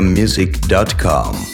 Music.com.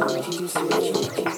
you, you, you,